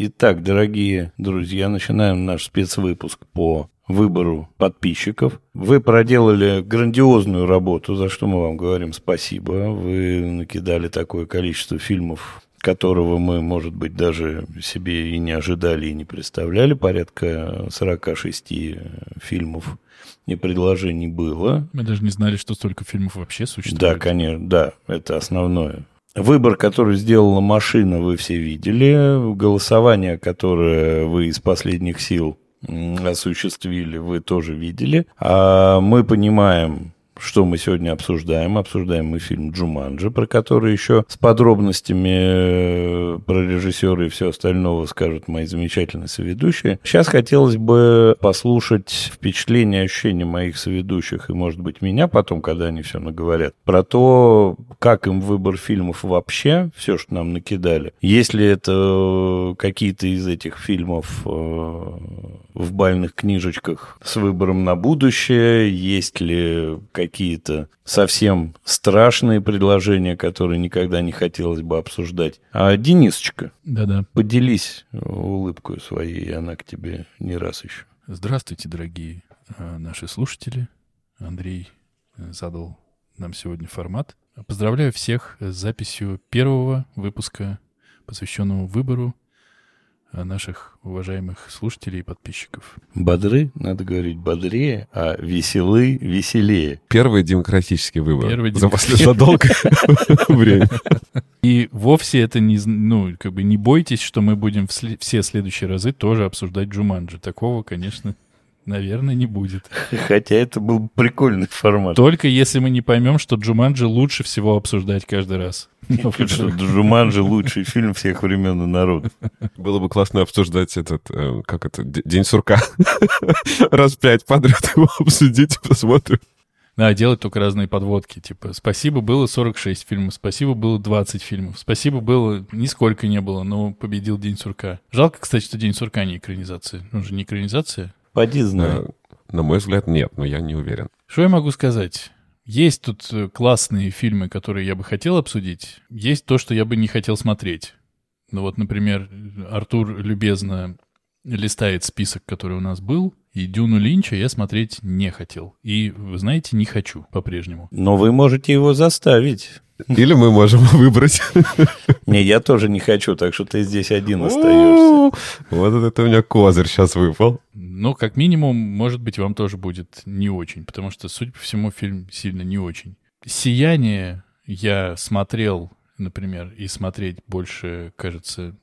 Итак, дорогие друзья, начинаем наш спецвыпуск по выбору подписчиков. Вы проделали грандиозную работу, за что мы вам говорим спасибо. Вы накидали такое количество фильмов, которого мы, может быть, даже себе и не ожидали, и не представляли. Порядка 46 фильмов и предложений было. Мы даже не знали, что столько фильмов вообще существует. Да, конечно, да, это основное. Выбор, который сделала машина, вы все видели. Голосование, которое вы из последних сил осуществили, вы тоже видели. А мы понимаем, что мы сегодня обсуждаем. Обсуждаем мы фильм «Джуманджи», про который еще с подробностями э, про режиссера и все остальное скажут мои замечательные соведущие. Сейчас хотелось бы послушать впечатления, ощущения моих соведущих и, может быть, меня потом, когда они все наговорят, про то, как им выбор фильмов вообще, все, что нам накидали. Если это э, какие-то из этих фильмов э, в бальных книжечках с выбором на будущее, есть ли какие какие-то совсем страшные предложения, которые никогда не хотелось бы обсуждать. А Денисочка, Да-да. поделись улыбкой своей, она к тебе не раз еще. Здравствуйте, дорогие э, наши слушатели. Андрей э, задал нам сегодня формат. Поздравляю всех с записью первого выпуска, посвященного выбору наших уважаемых слушателей и подписчиков. Бодры, надо говорить бодрее, а веселы, веселее. Первый демократический выбор Первый за последнее долгое время. И вовсе это не, ну, как бы не бойтесь, что мы будем все следующие разы тоже обсуждать Джуманджи. Такого, конечно, Наверное, не будет. Хотя это был прикольный формат. Только если мы не поймем, что Джуманджи лучше всего обсуждать каждый раз. Джуманджи лучший фильм всех времен и народов. Было бы классно обсуждать этот, э, как это, День сурка. Раз пять подряд его обсудить, посмотрим. Да, делать только разные подводки. Типа, спасибо, было 46 фильмов, спасибо, было 20 фильмов, спасибо, было нисколько не было, но победил День сурка. Жалко, кстати, что День сурка не экранизация. Он же не экранизация. Поди знай. На мой взгляд, нет, но я не уверен. Что я могу сказать? Есть тут э, классные фильмы, которые я бы хотел обсудить. Есть то, что я бы не хотел смотреть. Ну вот, например, Артур любезно листает список, который у нас был, и Дюну Линча я смотреть не хотел. И, вы знаете, не хочу по-прежнему. Но вы можете его заставить. Или мы можем выбрать. Не, я тоже не хочу, так что ты здесь один остаешься. Вот это у меня козырь сейчас выпал. Ну, как минимум, может быть, вам тоже будет не очень, потому что, судя по всему, фильм сильно не очень. «Сияние» я смотрел, например, и смотреть больше, кажется,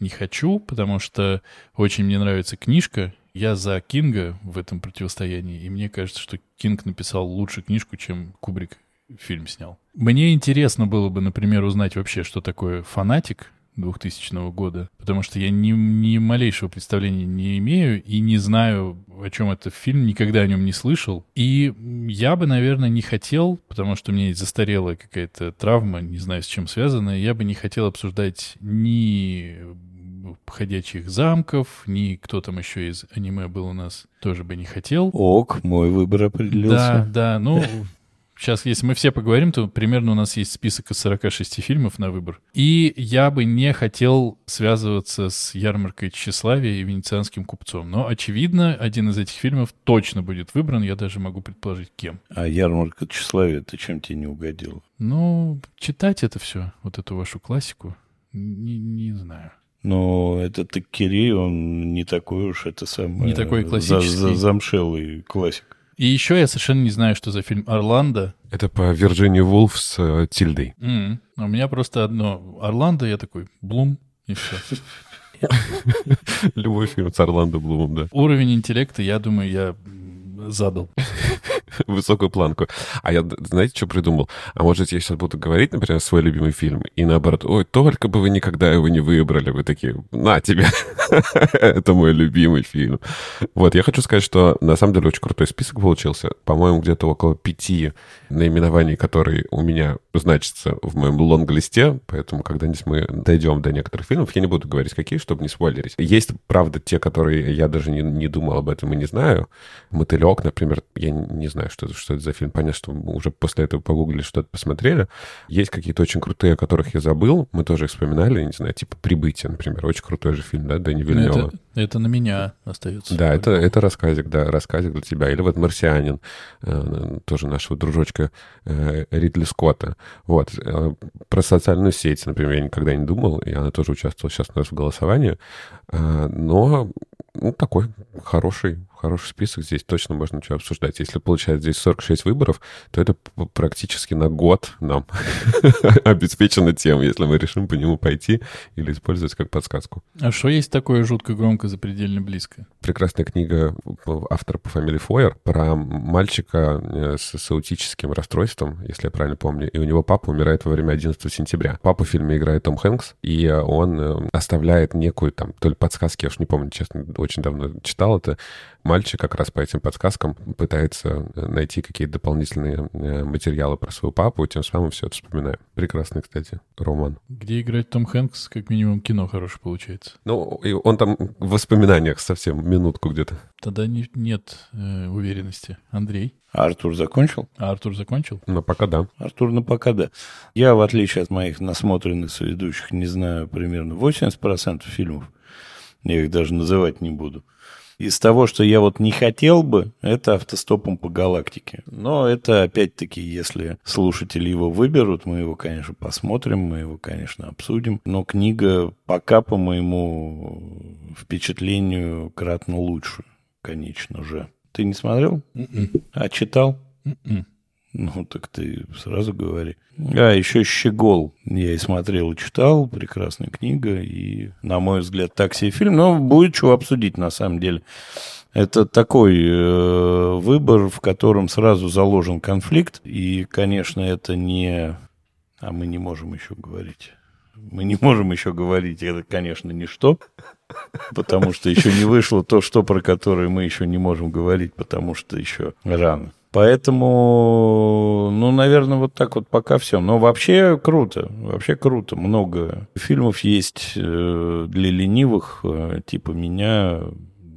не хочу, потому что очень мне нравится книжка. Я за Кинга в этом противостоянии, и мне кажется, что Кинг написал лучше книжку, чем Кубрик фильм снял. Мне интересно было бы, например, узнать вообще, что такое фанатик 2000 года, потому что я ни, ни малейшего представления не имею и не знаю, о чем этот фильм, никогда о нем не слышал. И я бы, наверное, не хотел, потому что у меня есть застарелая какая-то травма, не знаю, с чем связанная, я бы не хотел обсуждать ни «Ходячих замков», ни кто там еще из аниме был у нас, тоже бы не хотел. Ок, мой выбор определился. Да, да, ну, Сейчас, если мы все поговорим, то примерно у нас есть список из 46 фильмов на выбор. И я бы не хотел связываться с ярмаркой тщеславия и венецианским купцом. Но, очевидно, один из этих фильмов точно будет выбран. Я даже могу предположить, кем. А ярмарка тщеславия, ты чем тебе не угодил? Ну, читать это все, вот эту вашу классику, не, не знаю. Но этот Таккери, он не такой уж, это самое... Не такой классический. За, за, замшелый классик. И еще я совершенно не знаю, что за фильм «Орландо». Это по Вирджинии Вулф с э, Тильдой. Mm-hmm. У меня просто одно «Орландо», я такой «Блум», и все. Любой фильм с Орландо Блумом, да. Уровень интеллекта, я думаю, я задал. Высокую планку. А я, знаете, что придумал? А может, я сейчас буду говорить, например, свой любимый фильм, и наоборот, ой, только бы вы никогда его не выбрали. Вы такие, на тебе. Это мой любимый фильм. Вот, я хочу сказать, что на самом деле очень крутой список получился. По-моему, где-то около пяти наименований, которые у меня значатся в моем лонг-листе, поэтому когда-нибудь мы дойдем до некоторых фильмов, я не буду говорить, какие, чтобы не спойлерить. Есть, правда, те, которые я даже не, не думал об этом и не знаю. «Мотылек», например, я не знаю, что, что это за фильм. Понятно, что уже после этого погуглили, что-то посмотрели. Есть какие-то очень крутые, о которых я забыл. Мы тоже их вспоминали, не знаю, типа «Прибытие», например. Очень крутой же фильм, да, Дэни Вильнева. Это, это на меня остается. Да, это, это рассказик, да, рассказик для тебя. Или вот «Марсианин», э, тоже нашего дружочка э, Ридли Скотта. Вот. Э, про социальную сеть, например, я никогда не думал, и она тоже участвовала сейчас у нас в голосовании. Но ну, такой хороший, хороший список. Здесь точно можно что обсуждать. Если получается здесь 46 выборов, то это практически на год нам обеспечено тем, если мы решим по нему пойти или использовать как подсказку. А что есть такое жутко громко, запредельно близко? Прекрасная книга автора по фамилии Фойер про мальчика э, с, с аутическим расстройством, если я правильно помню, и у него папа умирает во время 11 сентября. Папа в фильме играет Том Хэнкс, и он э, оставляет некую там, то ли подсказки, я уж не помню, честно, очень давно читал это, мальчик как раз по этим подсказкам пытается э, найти какие-то дополнительные материалы про своего папу, и тем самым все это вспоминаю. Прекрасный, кстати, роман. Где играет Том Хэнкс, как минимум кино хорошее получается. Ну, и он там в воспоминаниях совсем минутку где-то. Тогда не, нет э, уверенности. Андрей? А Артур закончил? А Артур закончил? Ну, пока да. Артур, ну, пока да. Я, в отличие от моих насмотренных соведущих, не знаю примерно 80% фильмов. Я их даже называть не буду. Из того, что я вот не хотел бы, это автостопом по галактике. Но это, опять-таки, если слушатели его выберут, мы его, конечно, посмотрим, мы его, конечно, обсудим. Но книга пока, по моему впечатлению, кратно лучше, конечно же. Ты не смотрел? Mm-mm. М-м. А читал? Mm-mm. Ну, так ты сразу говори. А, еще «Щегол» я и смотрел, и читал. Прекрасная книга. И, на мой взгляд, так себе фильм. Но будет чего обсудить, на самом деле. Это такой э, выбор, в котором сразу заложен конфликт. И, конечно, это не... А мы не можем еще говорить. Мы не можем еще говорить, это, конечно, ничто, потому что еще не вышло то, что про которое мы еще не можем говорить, потому что еще рано. Поэтому, ну, наверное, вот так вот пока все. Но вообще круто, вообще круто. Много фильмов есть э, для ленивых, э, типа меня.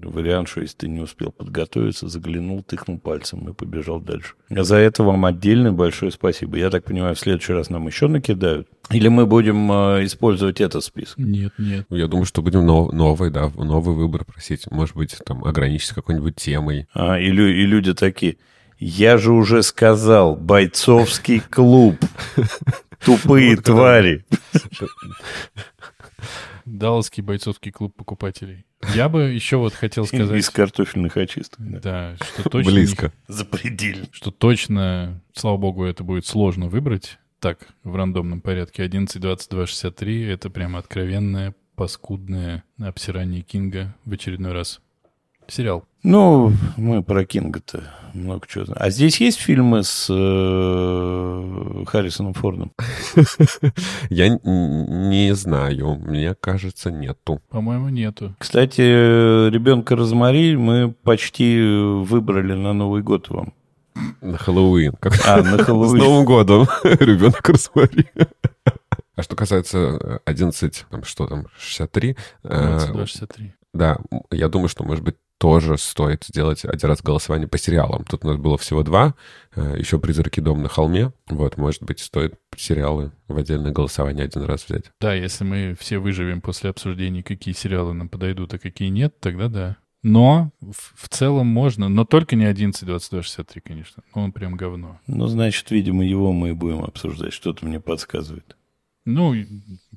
Вариант, что если ты не успел подготовиться, заглянул, тыкнул пальцем и побежал дальше. А за это вам отдельное большое спасибо. Я так понимаю, в следующий раз нам еще накидают. Или мы будем э, использовать этот список? Нет, нет. Я думаю, что будем нов- новый, да, новый выбор просить. Может быть, там ограничиться какой-нибудь темой. А, и, лю- и люди такие, я же уже сказал, бойцовский клуб. Тупые твари. Далласский бойцовский клуб покупателей. Я бы еще вот хотел сказать... Из картофельных очисток. Да, да что точно... Близко. Запредельно. Что точно, слава богу, это будет сложно выбрать. Так, в рандомном порядке. 11, 22, 63 — это прямо откровенное, паскудное обсирание Кинга в очередной раз сериал. Ну, мы про Кинга-то много чего знаем. А здесь есть фильмы с э, Харрисоном Фордом? Я не знаю. Мне кажется, нету. По-моему, нету. Кстати, ребенка Розмари мы почти выбрали на Новый год вам. На Хэллоуин. Как... А, на Хэллоуин. С Новым годом. Ребенок Розмари. А что касается 11, там, что там, 63? 22, 63. Да, я думаю, что, может быть, тоже стоит сделать один раз голосование по сериалам. Тут у нас было всего два, э, еще «Призраки дом на холме». Вот, может быть, стоит сериалы в отдельное голосование один раз взять. Да, если мы все выживем после обсуждений, какие сериалы нам подойдут, а какие нет, тогда да. Но в, в целом можно, но только не 11, 22, 63, конечно. Ну, он прям говно. Ну, значит, видимо, его мы и будем обсуждать. Что-то мне подсказывает. Ну,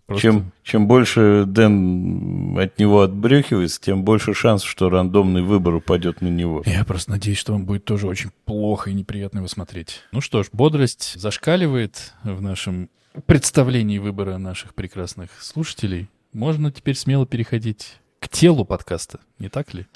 просто... чем, чем больше Дэн от него отбрехивается, тем больше шансов, что рандомный выбор упадет на него. Я просто надеюсь, что он будет тоже очень плохо и неприятно его смотреть. Ну что ж, бодрость зашкаливает в нашем представлении выбора наших прекрасных слушателей. Можно теперь смело переходить к телу подкаста, не так ли?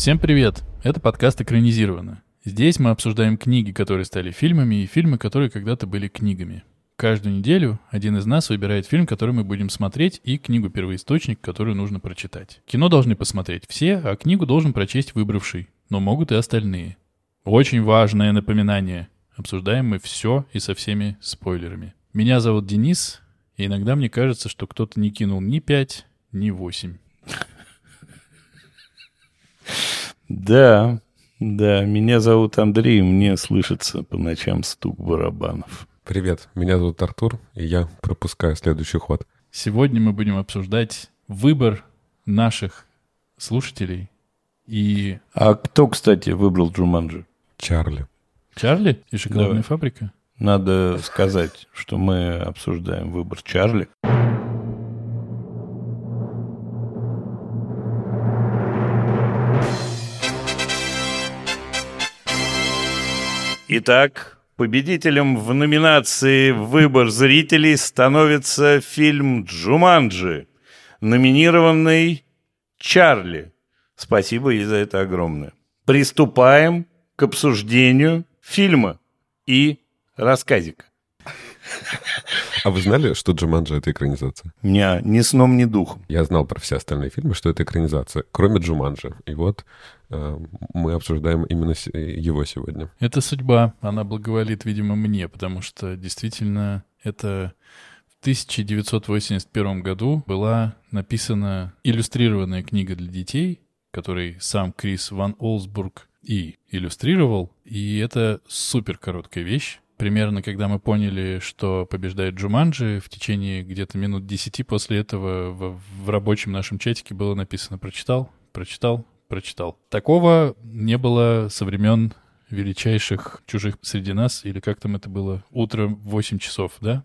Всем привет! Это подкаст «Экранизировано». Здесь мы обсуждаем книги, которые стали фильмами, и фильмы, которые когда-то были книгами. Каждую неделю один из нас выбирает фильм, который мы будем смотреть, и книгу-первоисточник, которую нужно прочитать. Кино должны посмотреть все, а книгу должен прочесть выбравший, но могут и остальные. Очень важное напоминание. Обсуждаем мы все и со всеми спойлерами. Меня зовут Денис, и иногда мне кажется, что кто-то не кинул ни 5, ни 8. Да, да, меня зовут Андрей, мне слышится по ночам стук барабанов. Привет, меня зовут Артур, и я пропускаю следующий ход. Сегодня мы будем обсуждать выбор наших слушателей и... А кто, кстати, выбрал Джуманджи? Чарли. Чарли и шоколадная Давай. фабрика? Надо сказать, что мы обсуждаем выбор Чарли. Итак, победителем в номинации «Выбор зрителей» становится фильм «Джуманджи», номинированный «Чарли». Спасибо ей за это огромное. Приступаем к обсуждению фильма и рассказика. А вы знали, что Джуманджи — это экранизация? Меня ни сном, ни духом. Я знал про все остальные фильмы, что это экранизация, кроме Джуманджи. И вот э, мы обсуждаем именно с- его сегодня. Это судьба. Она благоволит, видимо, мне, потому что действительно это в 1981 году была написана иллюстрированная книга для детей, которой сам Крис Ван Олсбург и иллюстрировал. И это супер короткая вещь. Примерно, когда мы поняли, что побеждает Джуманджи, в течение где-то минут 10 после этого в, в рабочем нашем чатике было написано «прочитал, прочитал, прочитал». Такого не было со времен величайших чужих среди нас, или как там это было, утром в 8 часов, да?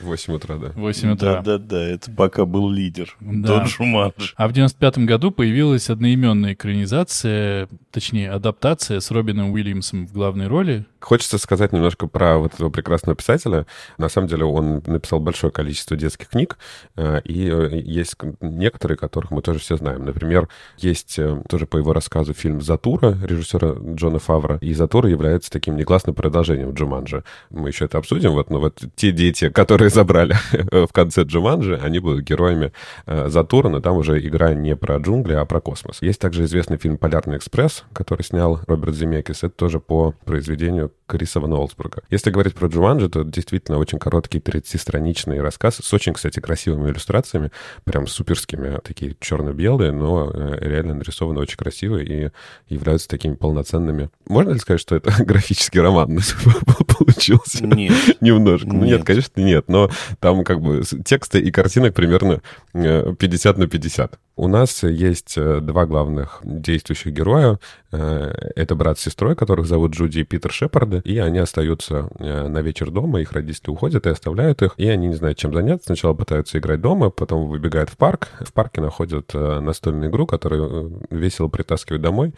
В 8 утра, да. 8 утра. Да-да-да, это пока был лидер. Да. До Джуманджи. А в 95 году появилась одноименная экранизация, точнее, адаптация с Робином Уильямсом в главной роли. Хочется сказать немножко про вот этого прекрасного писателя. На самом деле он написал большое количество детских книг, э, и э, есть некоторые, которых мы тоже все знаем. Например, есть э, тоже по его рассказу фильм «Затура» режиссера Джона Фавра, и «Затура» является таким негласным продолжением Джуманджи. Мы еще это обсудим, вот, но вот те дети, которые забрали в конце Джуманджи, они будут героями э, Затура, но там уже игра не про джунгли, а про космос. Есть также известный фильм «Полярный экспресс», который снял Роберт Земекис. Это тоже по произведению Криса Ван Олсбурга. Если говорить про Джуманджи, то действительно очень короткий 30-страничный рассказ с очень, кстати, красивыми иллюстрациями, прям суперскими, такие черно-белые, но э, реально нарисованы очень красиво и являются такими полноценными. Можно ли сказать, что это графический роман получился? Нет. Немножко. Ну нет, Нет. конечно, нет. Но там как бы тексты и картинок примерно э, 50 на 50. У нас есть э, два главных действующих героя. Э, Это брат с сестрой, которых зовут Джуди и Питер Шепарды. И они остаются э, на вечер дома, их родители уходят и оставляют их. И они не знают, чем заняться. Сначала пытаются играть дома, потом выбегают в парк. В парке находят э, настольную игру, которую э, весело притаскивают домой.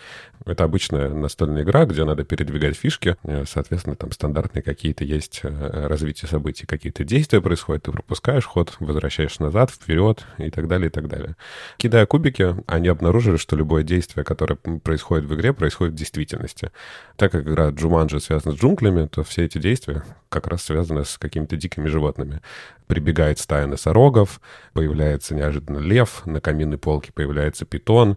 Это обычная настольная игра, где надо передвигать фишки. Э, Соответственно, там стандартные какие-то есть э, развитие событий, какие-то действия происходят, ты пропускаешь ход, возвращаешь назад, вперед и так далее, и так далее. Кидая кубики, они обнаружили, что любое действие, которое происходит в игре, происходит в действительности. Так как игра Джуманджи связана с джунглями, то все эти действия как раз связаны с какими-то дикими животными. Прибегает стая носорогов, появляется неожиданно лев, на каминной полке появляется питон.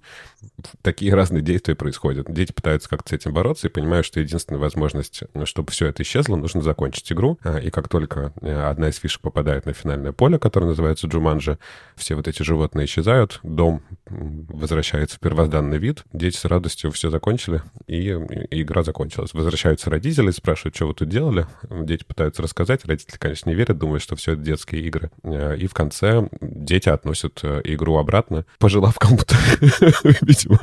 Такие разные действия происходят. Дети пытаются как-то с этим бороться и понимают, что единственная возможность, ну, чтобы все это исчезло, нужно закончить игру. А, И как только э, одна из фишек попадает на финальное поле, которое называется Джуманджи, все вот эти животные исчезают, дом возвращается в первозданный вид, дети с радостью все закончили, и игра закончилась. Возвращаются родители, спрашивают, что вы тут делали. Дети пытаются рассказать, родители, конечно, не верят, думают, что все это детские игры. Э, И в конце дети относят э, игру обратно, пожелав кому-то, видимо,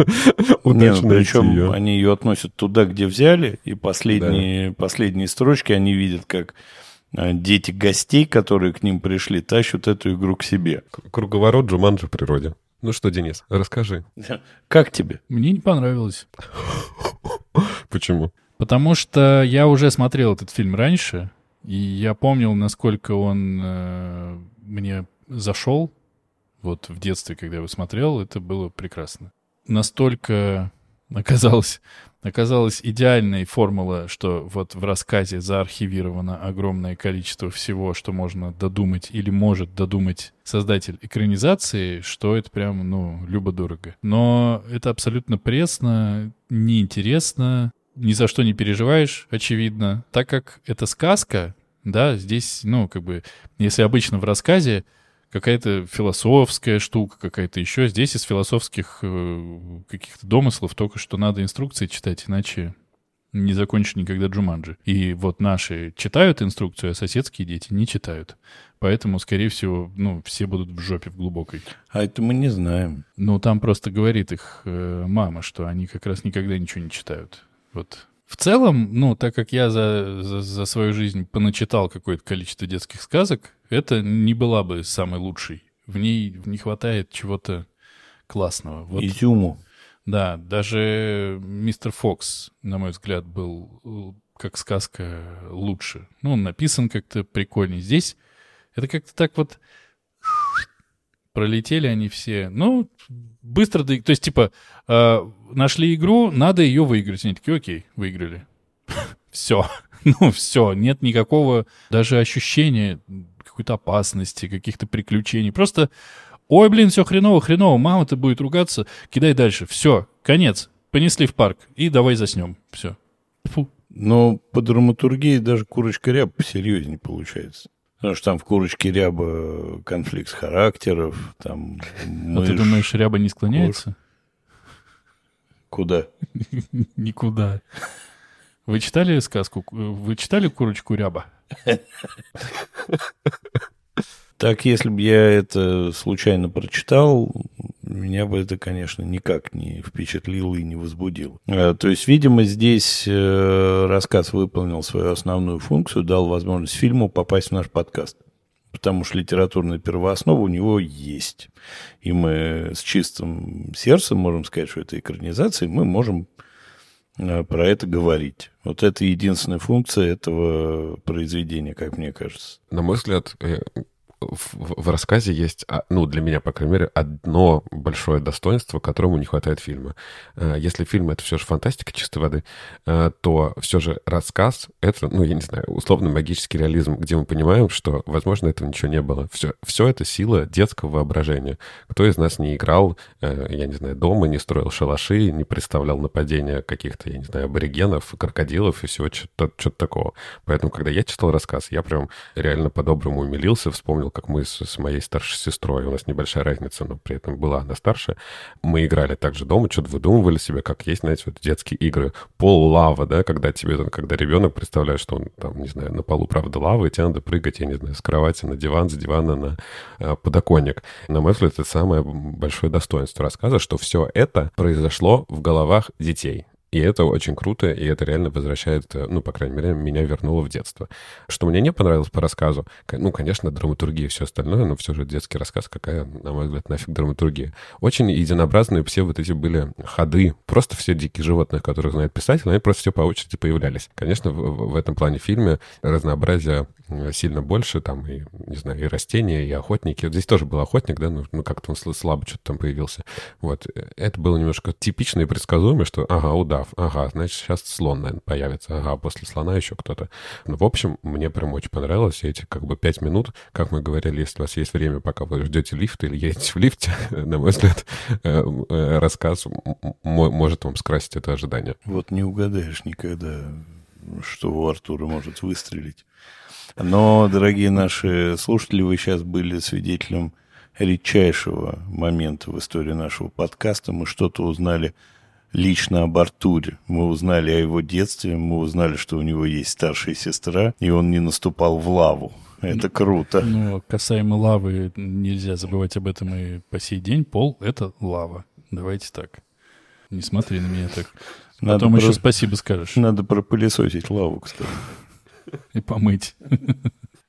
ну, удачно причем они ее относят туда, где взяли, и последние, последние строчки они видят, как э, дети гостей, которые к ним пришли, тащат эту игру к себе. Круговорот Джуманджи в природе. Ну что, Денис, расскажи, Как тебе? Мне не понравилось. почему? Потому что я уже смотрел этот фильм раньше, и я помнил, насколько он э, мне зашел. Вот в детстве, когда я его смотрел, это было прекрасно. Настолько оказалось, оказалась идеальной формула, что вот в рассказе заархивировано огромное количество всего, что можно додумать или может додумать создатель экранизации, что это прям, ну, любо-дорого. Но это абсолютно пресно, неинтересно, ни за что не переживаешь, очевидно. Так как это сказка, да, здесь, ну, как бы, если обычно в рассказе какая-то философская штука, какая-то еще. Здесь из философских э, каких-то домыслов только что надо инструкции читать, иначе не закончишь никогда Джуманджи. И вот наши читают инструкцию, а соседские дети не читают. Поэтому, скорее всего, ну, все будут в жопе в глубокой. А это мы не знаем. Ну, там просто говорит их э, мама, что они как раз никогда ничего не читают. Вот в целом, ну, так как я за, за, за свою жизнь поначитал какое-то количество детских сказок, это не была бы самой лучшей. В ней не хватает чего-то классного. Вот, Изюму. Да, даже мистер Фокс, на мой взгляд, был э, как сказка лучше. Ну, он написан как-то прикольнее. Здесь это как-то так вот пролетели они все. Ну, быстро, то есть, типа, э, нашли игру, надо ее выиграть. Они такие, окей, выиграли. все. Ну, все, нет никакого даже ощущения какой-то опасности, каких-то приключений. Просто, ой, блин, все хреново, хреново, мама-то будет ругаться, кидай дальше. Все, конец. Понесли в парк и давай заснем. Все. Фу. Но по драматургии даже курочка ряб посерьезнее получается. Потому что там в курочке ряба конфликт характеров, там мышь, А ты думаешь, ряба не склоняется? Куда? Никуда. Вы читали сказку? Вы читали курочку ряба? Так, если бы я это случайно прочитал, меня бы это, конечно, никак не впечатлило и не возбудило. А, то есть, видимо, здесь э, рассказ выполнил свою основную функцию, дал возможность фильму попасть в наш подкаст. Потому что литературная первооснова у него есть. И мы с чистым сердцем можем сказать, что это экранизация, и мы можем э, про это говорить. Вот это единственная функция этого произведения, как мне кажется. На мой взгляд, э, в, в рассказе есть, а, ну, для меня, по крайней мере, одно большое достоинство, которому не хватает фильма. Э, если фильм — это все же фантастика чистой воды, э, то все же рассказ — это, ну, я не знаю, условно магический реализм, где мы понимаем, что, возможно, этого ничего не было. Все, все это сила детского воображения. Кто из нас не играл, э, я не знаю, дома, не строил шалаши, не представлял нападения каких-то, я не знаю, аборигенов, крокодилов и всего что-то такого. Поэтому, когда я читал рассказ, я прям реально по-доброму умилился, вспомнил вспомнил, как мы с, с моей старшей сестрой, у нас небольшая разница, но при этом была она старше, мы играли также дома, что-то выдумывали себе, как есть, знаете, вот детские игры. Пол лава, да, когда тебе, когда ребенок представляет, что он там, не знаю, на полу, правда, лава, и тебе надо прыгать, я не знаю, с кровати на диван, с дивана на э, подоконник. На мой взгляд, это самое большое достоинство рассказа, что все это произошло в головах детей. И это очень круто, и это реально возвращает, э, ну, по крайней мере, меня вернуло в детство. Что мне не понравилось по рассказу, ну, конечно, драматургия и все остальное, но все же детский рассказ, какая, на мой взгляд, нафиг драматургия. Очень единообразные все вот эти были ходы, просто все дикие животные, которых знает писатель, они просто все по очереди появлялись. Конечно, в, в этом плане фильме разнообразие э, сильно больше, там, и, не знаю, и растения, и охотники. Вот здесь тоже был охотник, да, ну, ну как-то он слабо что-то там появился. Вот. Э, это было немножко типично и предсказуемо, что, ага, уда, удав. Ага, значит, сейчас слон, наверное, появится. Ага, после слона еще кто-то. Ну, в общем, мне прям очень понравилось эти как бы пять минут. Как мы говорили, если у вас есть время, пока вы ждете лифт или едете в лифте, на мой взгляд, э, э, рассказ может вам скрасить это ожидание. Вот не угадаешь никогда, что у Артура может выстрелить. Но, дорогие наши слушатели, вы сейчас были свидетелем редчайшего момента в истории нашего подкаста. Мы что-то узнали лично об Артуре. Мы узнали о его детстве, мы узнали, что у него есть старшая сестра, и он не наступал в лаву. Это круто. Ну, касаемо лавы, нельзя забывать об этом и по сей день. Пол — это лава. Давайте так. Не смотри на меня так. Надо Потом про... еще спасибо скажешь. Надо пропылесосить лаву, кстати. И помыть.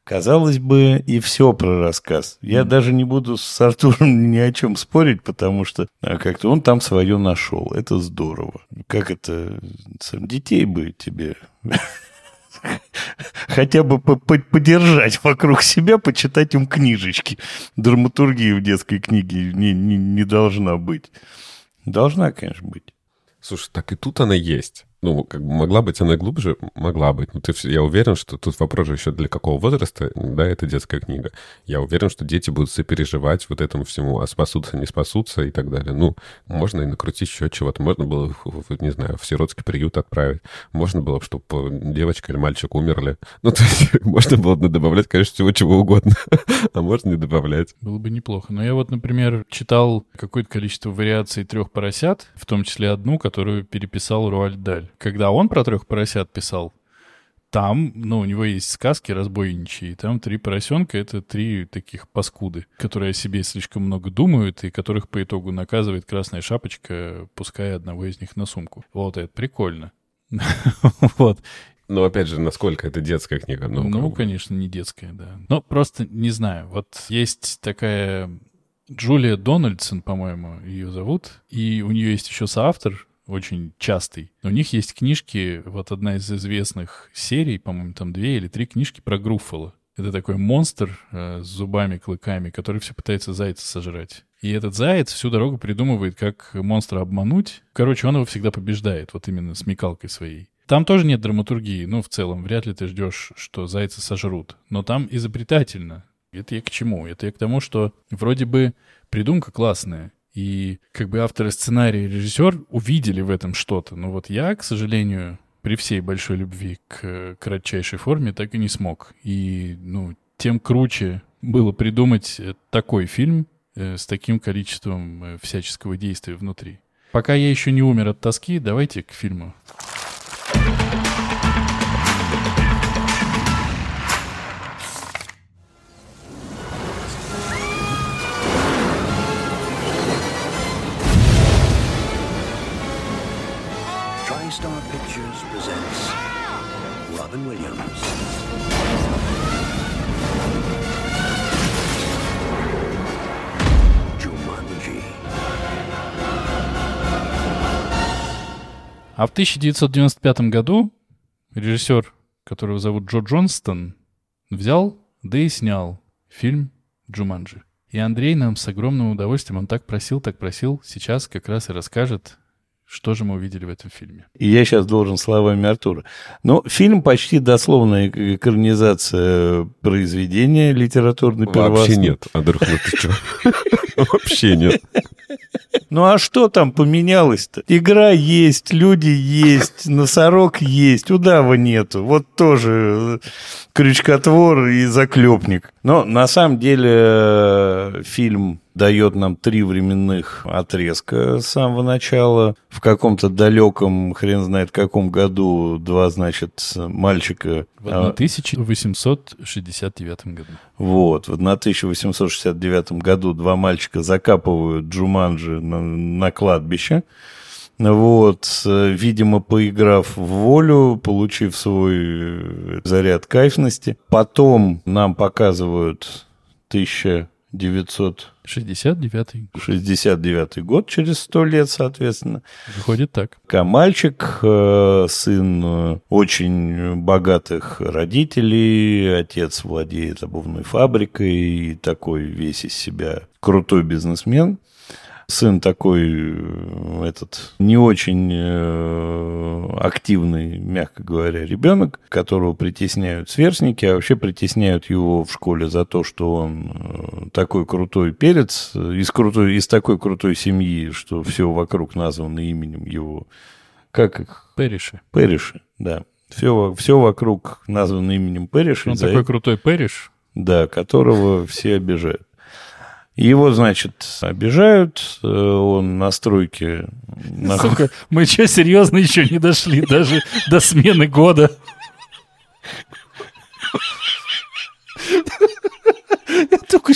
Казалось бы, и все про рассказ. Я mm. даже не буду с Артуром ни о чем спорить, потому что а как-то он там свое нашел. Это здорово. Как это... Сам детей бы тебе хотя бы подержать вокруг себя, почитать им книжечки. Драматургии в детской книге не, не, не должна быть. Должна, конечно, быть. Слушай, так и тут она есть. Ну, как бы могла быть она глубже, могла быть. Но ты, я уверен, что тут вопрос же еще для какого возраста, да, это детская книга. Я уверен, что дети будут сопереживать вот этому всему, а спасутся, не спасутся и так далее. Ну, можно и накрутить еще чего-то. Можно было, не знаю, в сиротский приют отправить. Можно было, чтобы девочка или мальчик умерли. Ну, то есть можно было добавлять, конечно, всего чего угодно. а можно не добавлять. Было бы неплохо. Но я вот, например, читал какое-то количество вариаций трех поросят, в том числе одну, которую переписал Руальд Даль когда он про трех поросят писал, там, ну, у него есть сказки разбойничьи, там три поросенка — это три таких паскуды, которые о себе слишком много думают, и которых по итогу наказывает красная шапочка, пуская одного из них на сумку. Вот это прикольно. Вот. Но опять же, насколько это детская книга? Ну, ну конечно, не детская, да. Но просто не знаю. Вот есть такая Джулия Дональдсон, по-моему, ее зовут, и у нее есть еще соавтор очень частый. У них есть книжки, вот одна из известных серий, по-моему, там две или три книжки про Груффало. Это такой монстр э, с зубами, клыками, который все пытается зайца сожрать. И этот заяц всю дорогу придумывает, как монстра обмануть. Короче, он его всегда побеждает, вот именно смекалкой своей. Там тоже нет драматургии, ну, в целом, вряд ли ты ждешь, что зайца сожрут. Но там изобретательно. Это я к чему? Это я к тому, что вроде бы придумка классная, и как бы авторы сценария и режиссер увидели в этом что-то. Но вот я, к сожалению, при всей большой любви к кратчайшей форме так и не смог. И, ну, тем круче было придумать такой фильм э, с таким количеством э, всяческого действия внутри. Пока я еще не умер от тоски, давайте к фильму. А в 1995 году режиссер, которого зовут Джо Джонстон, взял, да и снял фильм «Джуманджи». И Андрей нам с огромным удовольствием, он так просил, так просил, сейчас как раз и расскажет, что же мы увидели в этом фильме? И я сейчас должен словами Артура. Но фильм почти дословная экранизация произведения литературной Вообще нет, Андрюх, ну ты что? Вообще нет. Ну а что там поменялось-то? Игра есть, люди есть, носорог есть, удава нету. Вот тоже крючкотвор и заклепник. Но на самом деле э, фильм дает нам три временных отрезка с самого начала. В каком-то далеком, хрен знает каком году, два, значит, мальчика... В 1869 году. Вот, в 1869 году два мальчика закапывают Джуманджи на, на кладбище. Вот, видимо, поиграв в волю, получив свой заряд кайфности. Потом нам показывают 1900 69-й год. 69 год, через сто лет, соответственно. Выходит так. Мальчик, э, сын э, очень богатых родителей, отец владеет обувной фабрикой, и такой весь из себя крутой бизнесмен сын такой э, этот не очень э, активный, мягко говоря, ребенок, которого притесняют сверстники, а вообще притесняют его в школе за то, что он э, такой крутой перец из крутой из такой крутой семьи, что все вокруг названо именем его. Как их? Перриши. Перриши, да. Все, все вокруг названо именем Перриши. Он такой крутой Перриш? Да, которого все обижают. Его, значит, обижают, э, он на стройке... Сука, мы что, серьезно еще не дошли даже до смены года?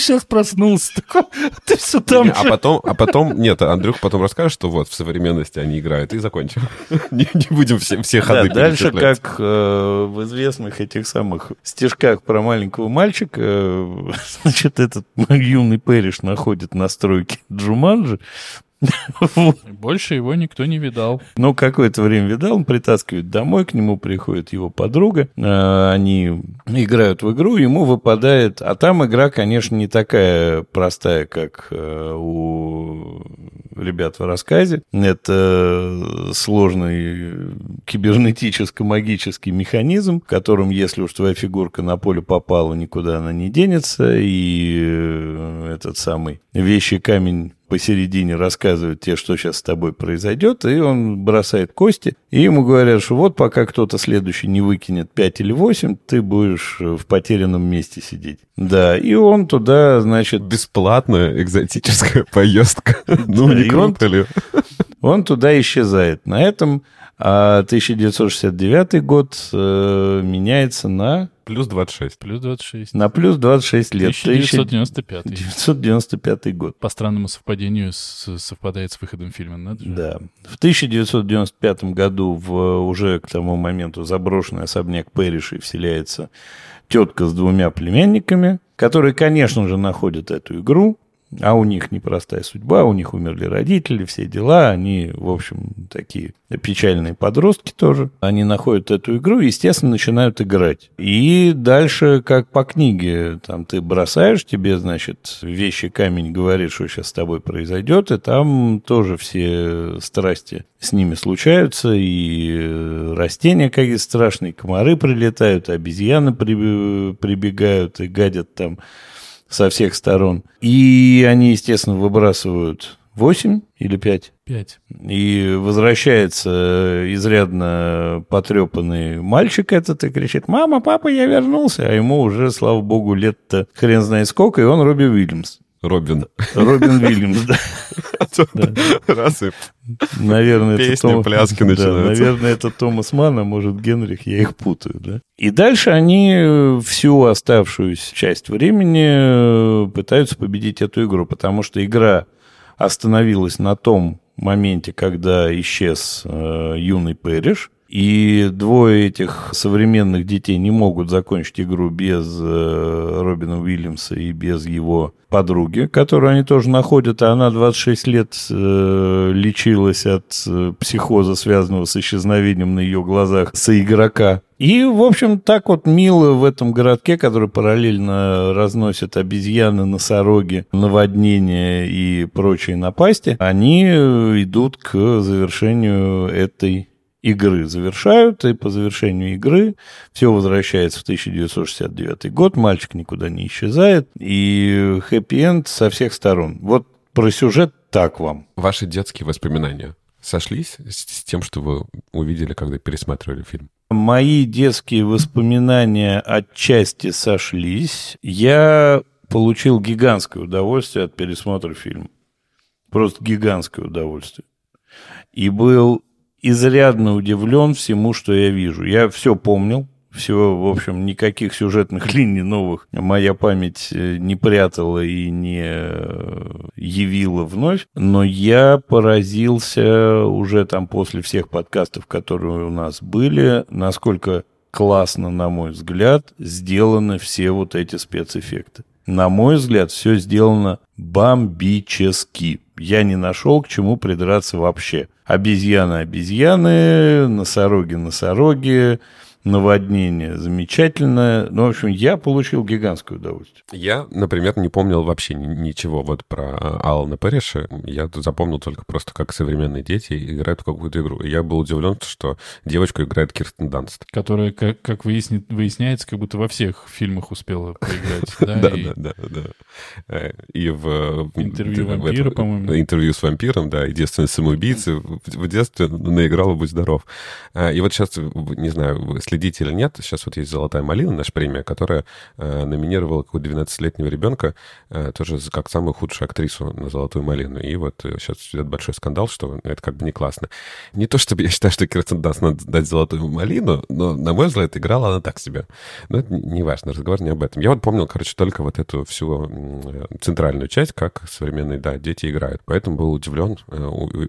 Сейчас проснулся. Такой, ты все там А потом, а потом, нет, Андрюх потом расскажет, что вот в современности они играют, и закончим. Не, не будем все, все ходы да, Дальше, как э, в известных этих самых стишках про маленького мальчика, э, значит, этот юный Пэриш находит на стройке Джуманджи, Больше его никто не видал. Ну, какое-то время видал, он притаскивает домой, к нему приходит его подруга, э, они играют в игру, ему выпадает... А там игра, конечно, не такая простая, как э, у ребят в рассказе. Это сложный кибернетическо-магический механизм, в котором, если уж твоя фигурка на поле попала, никуда она не денется, и э, этот самый вещий камень посередине рассказывает тебе, что сейчас с тобой произойдет, и он бросает кости, и ему говорят, что вот пока кто-то следующий не выкинет 5 или 8, ты будешь в потерянном месте сидеть. Да, и он туда, значит... Бесплатная экзотическая поездка. Ну, не круто ли? Он туда исчезает. На этом 1969 год э, меняется на Плюс 26. Плюс 26. На плюс 26 лет. 1995. 1995 год. По странному совпадению с, совпадает с выходом фильма. Надо же. Да. В 1995 году в уже к тому моменту заброшенный особняк Пэриши вселяется тетка с двумя племянниками, которые, конечно же, находят эту игру, а у них непростая судьба, у них умерли родители, все дела, они, в общем, такие печальные подростки тоже. Они находят эту игру и, естественно, начинают играть. И дальше, как по книге, там ты бросаешь, тебе, значит, вещи камень говорит, что сейчас с тобой произойдет, и там тоже все страсти с ними случаются, и растения какие страшные, комары прилетают, обезьяны прибегают и гадят там со всех сторон. И они, естественно, выбрасывают 8 или 5? 5. И возвращается изрядно потрепанный мальчик этот и кричит, мама, папа, я вернулся. А ему уже, слава богу, лет-то хрен знает сколько, и он Робби Уильямс. Робин. Робин Уильямс, да. Раз и Наверное, Песни, это Том... пляски да, начинаются. наверное, это Томас Манн, а может Генрих, я их путаю, да. И дальше они всю оставшуюся часть времени пытаются победить эту игру, потому что игра остановилась на том моменте, когда исчез э, юный Пэриш, и двое этих современных детей не могут закончить игру без э, Робина Уильямса и без его подруги, которую они тоже находят, а она 26 лет э, лечилась от э, психоза, связанного с исчезновением на ее глазах соигрока. И, в общем, так вот мило в этом городке, который параллельно разносит обезьяны, носороги, наводнения и прочие напасти, они идут к завершению этой игры завершают, и по завершению игры все возвращается в 1969 год, мальчик никуда не исчезает, и хэппи-энд со всех сторон. Вот про сюжет так вам. Ваши детские воспоминания сошлись с с тем, что вы увидели, когда пересматривали фильм? Мои детские воспоминания отчасти сошлись. Я получил гигантское удовольствие от пересмотра фильма. Просто гигантское удовольствие. И был изрядно удивлен всему, что я вижу. Я все помнил, всего, в общем, никаких сюжетных линий новых моя память э, не прятала и не э, явила вновь. Но я поразился уже там после всех подкастов, которые у нас были, насколько классно, на мой взгляд, сделаны все вот эти спецэффекты. На мой взгляд, все сделано бомбически. Я не нашел к чему придраться вообще. Обезьяны, обезьяны, носороги, носороги, наводнение замечательное. Ну, в общем, я получил гигантское удовольствие. Я, например, не помнил вообще ни- ничего вот про а, Алана Париша. Я запомнил только просто, как современные дети играют в какую-то игру. И я был удивлен, что девочку играет Кирстен Данст. Которая, как, как выяснит, выясняется, как будто во всех фильмах успела поиграть. Да, Да, и да, да, да. Э, И в... Интервью вампира, по-моему. Интервью с вампиром, да, единственный самоубийца. В в детстве наиграл «Будь здоров». А, И вот сейчас, не знаю, вы следите или нет, сейчас вот есть «Золотая малина», наша премия, которая э, номинировала какого-то 12-летнего ребенка э, тоже как самую худшую актрису на «Золотую малину». И вот сейчас идет большой скандал, что это как бы не классно. Не то, чтобы я считаю, что Кирстен Данст надо дать «Золотую малину», но, на мой взгляд, играла она так себе. Но это не важно, разговор не об этом. Я вот помнил, короче, только вот эту всю э, центральную часть, как современные, да, дети играют. Поэтому был удивлен э,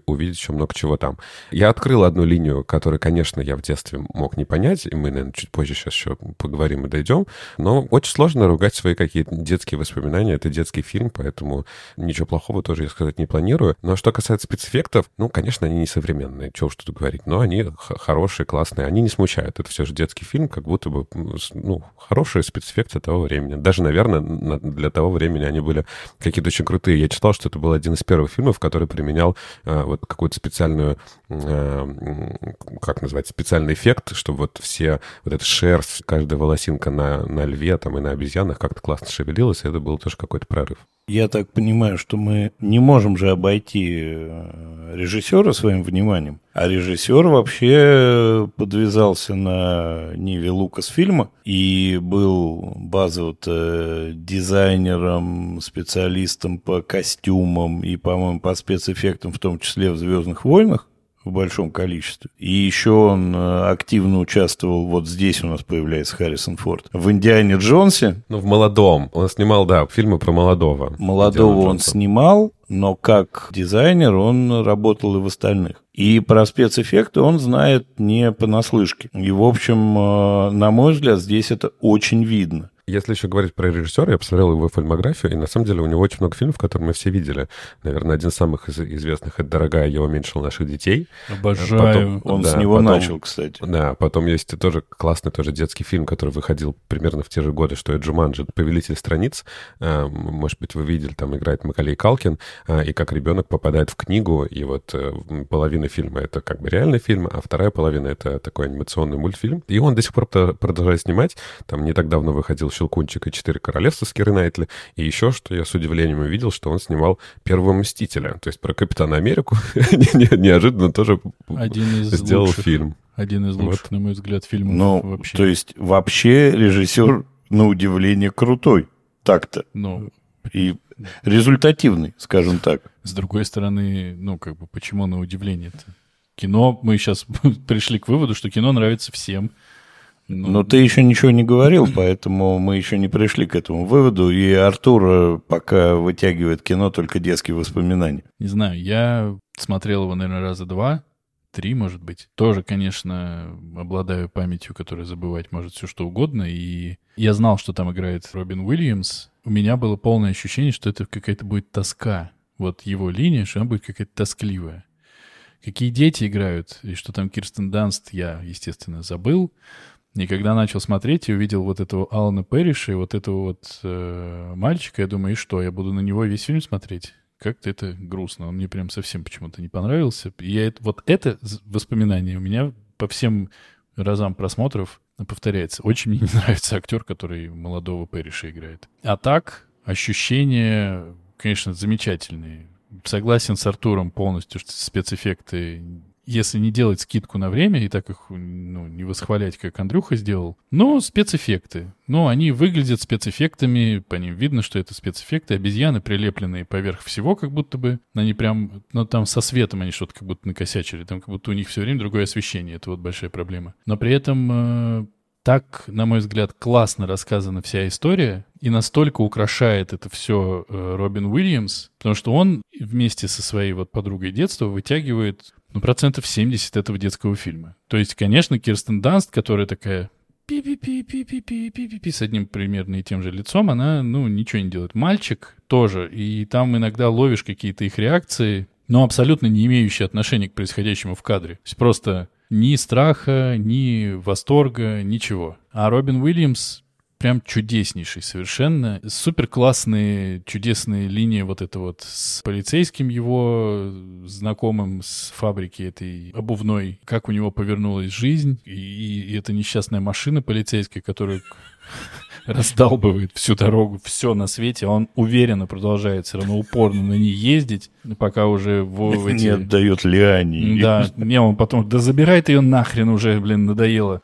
увидеть еще много чего там. Я открыл одну линию, которую, конечно, я в детстве мог не понять. Мы, наверное, чуть позже сейчас еще поговорим и дойдем. Но очень сложно ругать свои какие-то детские воспоминания. Это детский фильм, поэтому ничего плохого тоже я сказать не планирую. Но что касается спецэффектов, ну, конечно, они не современные, чего уж тут говорить, но они хорошие, классные, они не смущают. Это все же детский фильм, как будто бы, ну, хорошие спецэффекты того времени. Даже, наверное, для того времени они были какие-то очень крутые. Я читал, что это был один из первых фильмов, который применял э, вот какую-то специальную, э, как назвать, специальный эффект, чтобы вот все, вот эта шерсть, каждая волосинка на, на льве там и на обезьянах как-то классно шевелилась, и это был тоже какой-то прорыв. Я так понимаю, что мы не можем же обойти э, режиссера своим вниманием. А режиссер вообще подвязался на Ниве Лукас фильма и был базово дизайнером, специалистом по костюмам и, по-моему, по спецэффектам, в том числе в «Звездных войнах» в большом количестве. И еще он э, активно участвовал, вот здесь у нас появляется Харрисон Форд, в «Индиане Джонсе». Ну, в «Молодом». Он снимал, да, фильмы про молодого. Молодого он снимал, но как дизайнер он работал и в остальных. И про спецэффекты он знает не понаслышке. И, в общем, э, на мой взгляд, здесь это очень видно. Если еще говорить про режиссера, я посмотрел его фильмографию, и на самом деле у него очень много фильмов, которые мы все видели. Наверное, один из самых из- известных — это «Дорогая, я уменьшил наших детей». Обожаю. Потом, он да, с него потом, начал, кстати. Да, потом есть тоже классный тоже детский фильм, который выходил примерно в те же годы, что и «Джуманджи», «Повелитель страниц». А, может быть, вы видели, там играет Макалей Калкин, а, и как ребенок попадает в книгу, и вот э, половина фильма — это как бы реальный фильм, а вторая половина — это такой анимационный мультфильм. И он до сих пор продолжает снимать. Там не так давно выходил «Щелкунчик» и «Четыре королевства» с Кирой Найтли. И еще, что я с удивлением увидел, что он снимал «Первого мстителя», то есть про Капитана Америку. Неожиданно тоже Один из сделал лучших, фильм. Один из лучших, вот. на мой взгляд, фильмов ну, вообще. То есть вообще режиссер, на удивление, крутой. Так-то. Ну, и результативный, скажем так. С другой стороны, ну, как бы, почему на удивление-то? Кино, мы сейчас пришли к выводу, что кино нравится всем. Ну, Но ты еще ничего не говорил, поэтому мы еще не пришли к этому выводу. И Артур э, пока вытягивает кино только детские воспоминания. Не знаю, я смотрел его, наверное, раза два, три, может быть. Тоже, конечно, обладаю памятью, которая забывать может все что угодно. И я знал, что там играет Робин Уильямс. У меня было полное ощущение, что это какая-то будет тоска. Вот его линия, что она будет какая-то тоскливая. Какие дети играют, и что там Кирстен Данст, я, естественно, забыл. И когда начал смотреть и увидел вот этого Алана Перриша и вот этого вот э, мальчика, я думаю, и что, я буду на него весь фильм смотреть? Как-то это грустно. Он мне прям совсем почему-то не понравился. И я, вот это воспоминание у меня по всем разам просмотров повторяется. Очень мне не нравится актер, который молодого Перриша играет. А так, ощущения, конечно, замечательные. Согласен с Артуром полностью, что спецэффекты если не делать скидку на время и так их ну, не восхвалять, как Андрюха сделал, но спецэффекты. Ну, они выглядят спецэффектами, по ним видно, что это спецэффекты. Обезьяны, прилепленные поверх всего, как будто бы. Они прям, ну, там со светом они что-то как будто накосячили. Там как будто у них все время другое освещение. Это вот большая проблема. Но при этом э, так, на мой взгляд, классно рассказана вся история, и настолько украшает это все э, Робин Уильямс, потому что он вместе со своей вот подругой детства вытягивает ну, процентов 70 этого детского фильма. То есть, конечно, Кирстен Данст, которая такая пи-пи-пи-пи-пи-пи-пи-пи с одним примерно и тем же лицом, она, ну, ничего не делает. Мальчик тоже, и там иногда ловишь какие-то их реакции, но абсолютно не имеющие отношения к происходящему в кадре. То есть просто ни страха, ни восторга, ничего. А Робин Уильямс прям чудеснейший совершенно. Супер классные, чудесные линии вот это вот с полицейским его знакомым с фабрики этой обувной, как у него повернулась жизнь, и, и эта несчастная машина полицейская, которая раздалбывает всю дорогу, все на свете, а он уверенно продолжает все равно упорно на ней ездить, пока уже в, в эти... Не отдает Лиане. Да, не, он потом, да забирай ты ее нахрен уже, блин, надоело.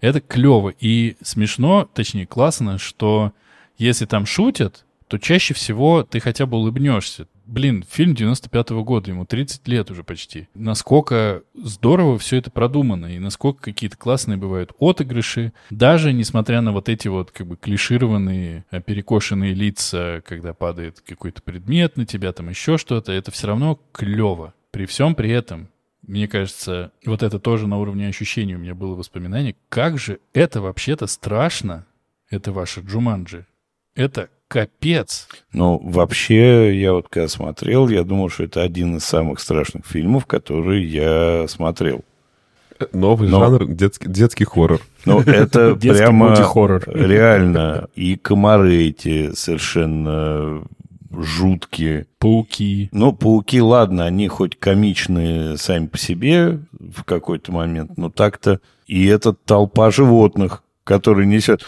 Это клево и смешно, точнее классно, что если там шутят, то чаще всего ты хотя бы улыбнешься. Блин, фильм 95-го года, ему 30 лет уже почти. Насколько здорово все это продумано, и насколько какие-то классные бывают отыгрыши, даже несмотря на вот эти вот как бы клишированные, э, перекошенные лица, когда падает какой-то предмет на тебя, там еще что-то, это все равно клево. При всем при этом, мне кажется, вот это тоже на уровне ощущений у меня было воспоминание, как же это вообще-то страшно, это ваше Джуманджи. Это капец. Ну, вообще, я вот когда смотрел, я думал, что это один из самых страшных фильмов, которые я смотрел. Новый Но... жанр детский, детский хоррор. Ну, это прямо реально. И комары эти совершенно жуткие. Пауки. Ну, пауки, ладно, они хоть комичные сами по себе в какой-то момент, но так-то и эта толпа животных, который несет.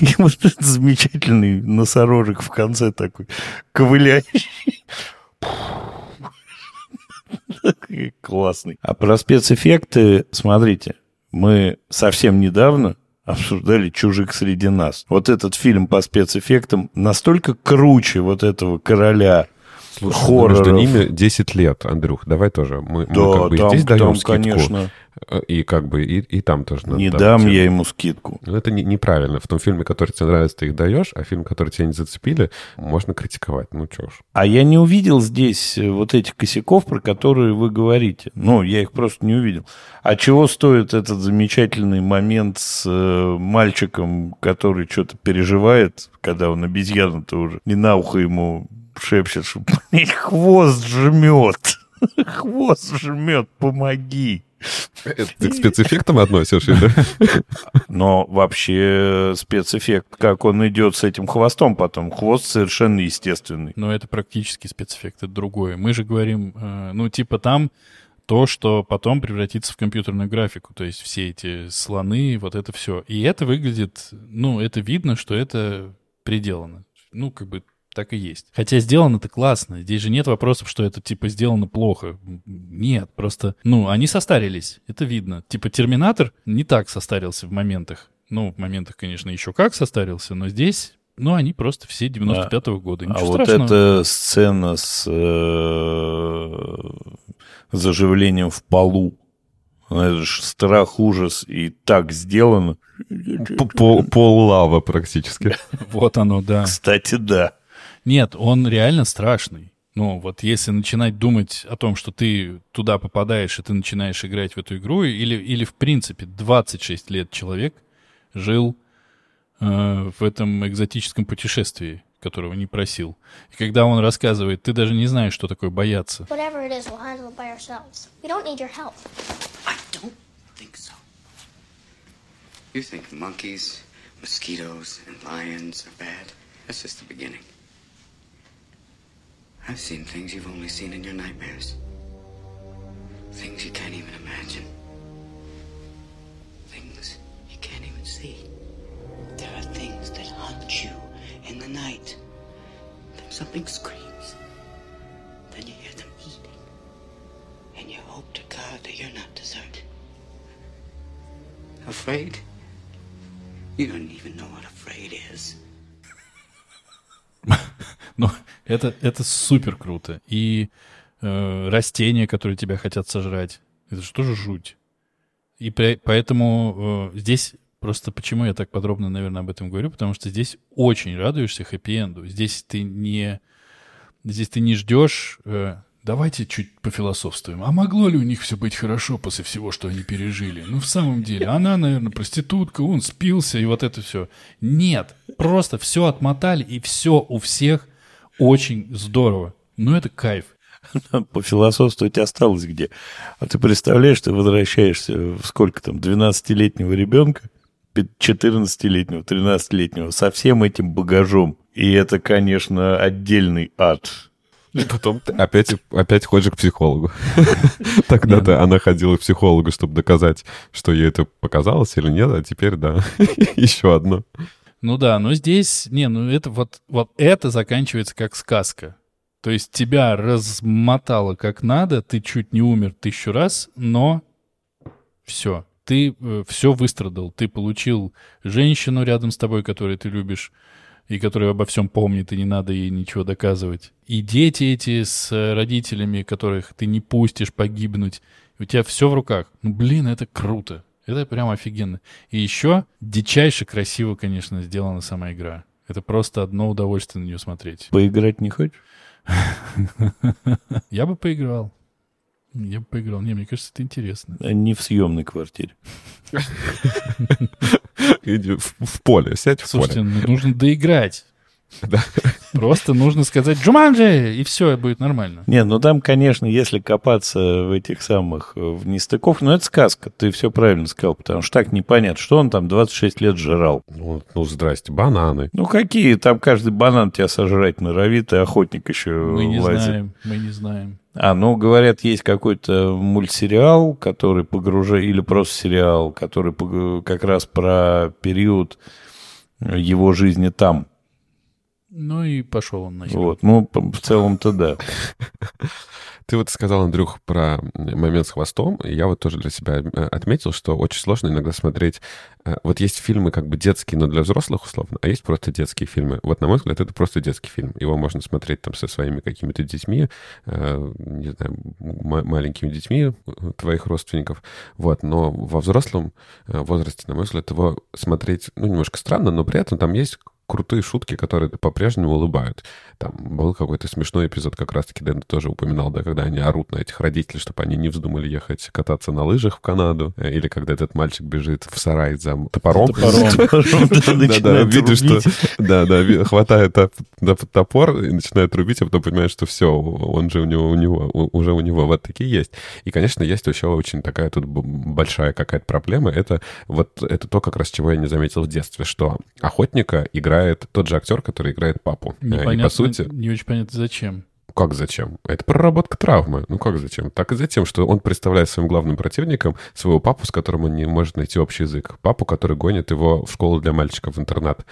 И вот этот замечательный носорожек в конце такой, ковыляющий. Классный. А про спецэффекты, смотрите, мы совсем недавно обсуждали «Чужих среди нас». Вот этот фильм по спецэффектам настолько круче вот этого короля Слушай, хорроров. Ну, между ними 10 лет, Андрюх, давай тоже. Мы, да, мы как бы там, здесь даем там, скидку. конечно. Э, и как бы и, и там тоже надо. Не дам цену. я ему скидку. Но это не, неправильно. В том фильме, который тебе нравится, ты их даешь, а фильм, который тебя не зацепили, можно критиковать. Ну чё ж. А я не увидел здесь э, вот этих косяков, про которые вы говорите. Ну, я их просто не увидел. А чего стоит этот замечательный момент с э, мальчиком, который что-то переживает, когда он обезьяна-то уже не на ухо ему шепчет, что хвост жмет. Хвост жмет, помоги. Ты к спецэффектам относишь, или? Но вообще спецэффект, как он идет с этим хвостом потом, хвост совершенно естественный. Но это практически спецэффект, это другое. Мы же говорим, э, ну, типа там то, что потом превратится в компьютерную графику, то есть все эти слоны, вот это все. И это выглядит, ну, это видно, что это приделано. Ну, как бы так и есть. Хотя сделано это классно. Здесь же нет вопросов, что это типа сделано плохо. Нет, просто, ну, они состарились. Это видно. Типа Терминатор не так состарился в моментах. Ну, в моментах, конечно, еще как состарился, но здесь ну, они просто все 95-го года. Ничего а страшного. вот эта сцена с э, заживлением в полу, это же страх, ужас, и так сделано. Пол, пол лава практически. Вот оно, да. Кстати, да. Нет, он реально страшный. Ну, вот если начинать думать о том, что ты туда попадаешь, и ты начинаешь играть в эту игру, или, или в принципе 26 лет человек жил э, в этом экзотическом путешествии, которого не просил. И когда он рассказывает, ты даже не знаешь, что такое бояться. You think monkeys, mosquitoes and lions are bad? That's just the beginning. I've seen things you've only seen in your nightmares. Things you can't even imagine. Things you can't even see. There are things that hunt you in the night. Then something screams. Then you hear them eating. And you hope to God that you're not deserted. Afraid? You don't even know what afraid is. Но это, это супер круто. И э, растения, которые тебя хотят сожрать, это же тоже жуть. И поэтому э, здесь просто почему я так подробно, наверное, об этом говорю, потому что здесь очень радуешься хэппи-энду. Здесь ты не, здесь ты не ждешь э, Давайте чуть пофилософствуем. А могло ли у них все быть хорошо после всего, что они пережили? Ну, в самом деле, она, наверное, проститутка, он спился, и вот это все. Нет, просто все отмотали, и все у всех очень здорово. Ну, это кайф. Пофилософствовать осталось где. А ты представляешь, ты возвращаешься в сколько там, 12-летнего ребенка, 14-летнего, 13-летнего, со всем этим багажом. И это, конечно, отдельный ад. И потом ты опять, опять ходишь к психологу. Тогда-то она ходила к психологу, чтобы доказать, что ей это показалось или нет, а теперь, да, еще одно. Ну да, но здесь, не, ну это вот, вот это заканчивается как сказка. То есть тебя размотало как надо, ты чуть не умер тысячу раз, но все, ты э, все выстрадал. Ты получил женщину рядом с тобой, которую ты любишь, и которая обо всем помнит, и не надо ей ничего доказывать. И дети эти с родителями, которых ты не пустишь погибнуть. У тебя все в руках. Ну, блин, это круто. Это прям офигенно. И еще дичайше красиво, конечно, сделана сама игра. Это просто одно удовольствие на нее смотреть. Поиграть не хочешь? Я бы поиграл. Я бы поиграл. Не, мне кажется, это интересно. А Не в съемной квартире. Иди в, поле, сядь в Слушайте, поле. ну, нужно доиграть. Да. Просто нужно сказать «Джуманджи!» и все, будет нормально. Не, ну там, конечно, если копаться в этих самых, э, в нестыковках, ну это сказка, ты все правильно сказал, потому что так непонятно, что он там 26 лет жрал. Ну, ну, здрасте, бананы. Ну какие, там каждый банан тебя сожрать норовит, и охотник еще Мы не лазит. знаем, мы не знаем. А, ну, говорят, есть какой-то мультсериал, который погружает, или просто сериал, который как раз про период его жизни там. Ну и пошел он нахер. Вот. Ну, в целом-то да. Ты вот сказал, Андрюх, про момент с хвостом. и Я вот тоже для себя э, отметил, что очень сложно иногда смотреть... э, Вот есть фильмы как бы детские, но для взрослых условно, а есть просто детские фильмы. Вот, на мой взгляд, это просто детский фильм. Его можно смотреть там со своими какими-то детьми, э, не знаю, маленькими детьми твоих родственников. Вот, но во взрослом возрасте, на мой взгляд, его смотреть, ну, немножко странно, но при этом там есть крутые шутки, которые по-прежнему улыбают. Там был какой-то смешной эпизод, как раз-таки Дэн тоже упоминал, да, когда они орут на этих родителей, чтобы они не вздумали ехать кататься на лыжах в Канаду, э, или когда этот мальчик бежит в сарай за топором. Топором, да, Да-да, видишь, что... Да-да, хватает топ- топ- топор и начинает рубить, а потом понимает, что все, он же у него, у него, уже у него. Вот такие есть. И, конечно, есть еще очень такая тут большая какая-то проблема. Это вот это то, как раз чего я не заметил в детстве, что охотника играет тот же актер, который играет папу. Э, Непонятно, И, по сути, не очень понятно, зачем. Как зачем? Это проработка травмы. Ну как зачем? Так и затем, что он представляет своим главным противником своего папу, с которым он не может найти общий язык. Папу, который гонит его в школу для мальчиков в интернат.